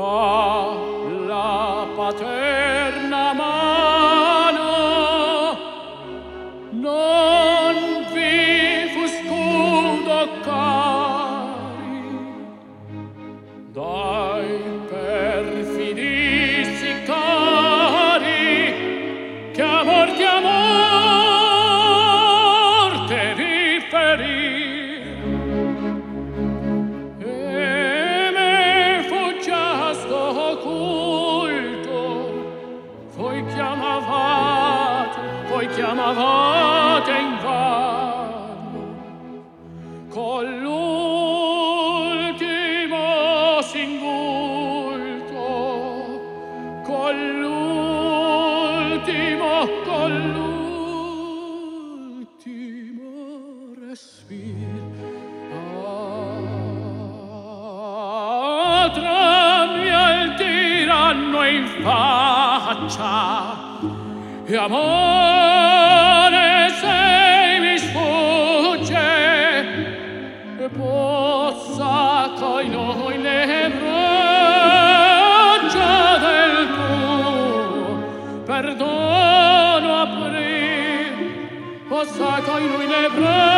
Oh. chiamavate, voi chiamavate in vano. Con l'ultimo singulto, con l'ultimo, con l'ultimo respiro, ah, trammi al tiranno in faccia, e amore se mi sfugge e possa coi noi le braccia del tuo. Perdono aprir possa coi noi le braccia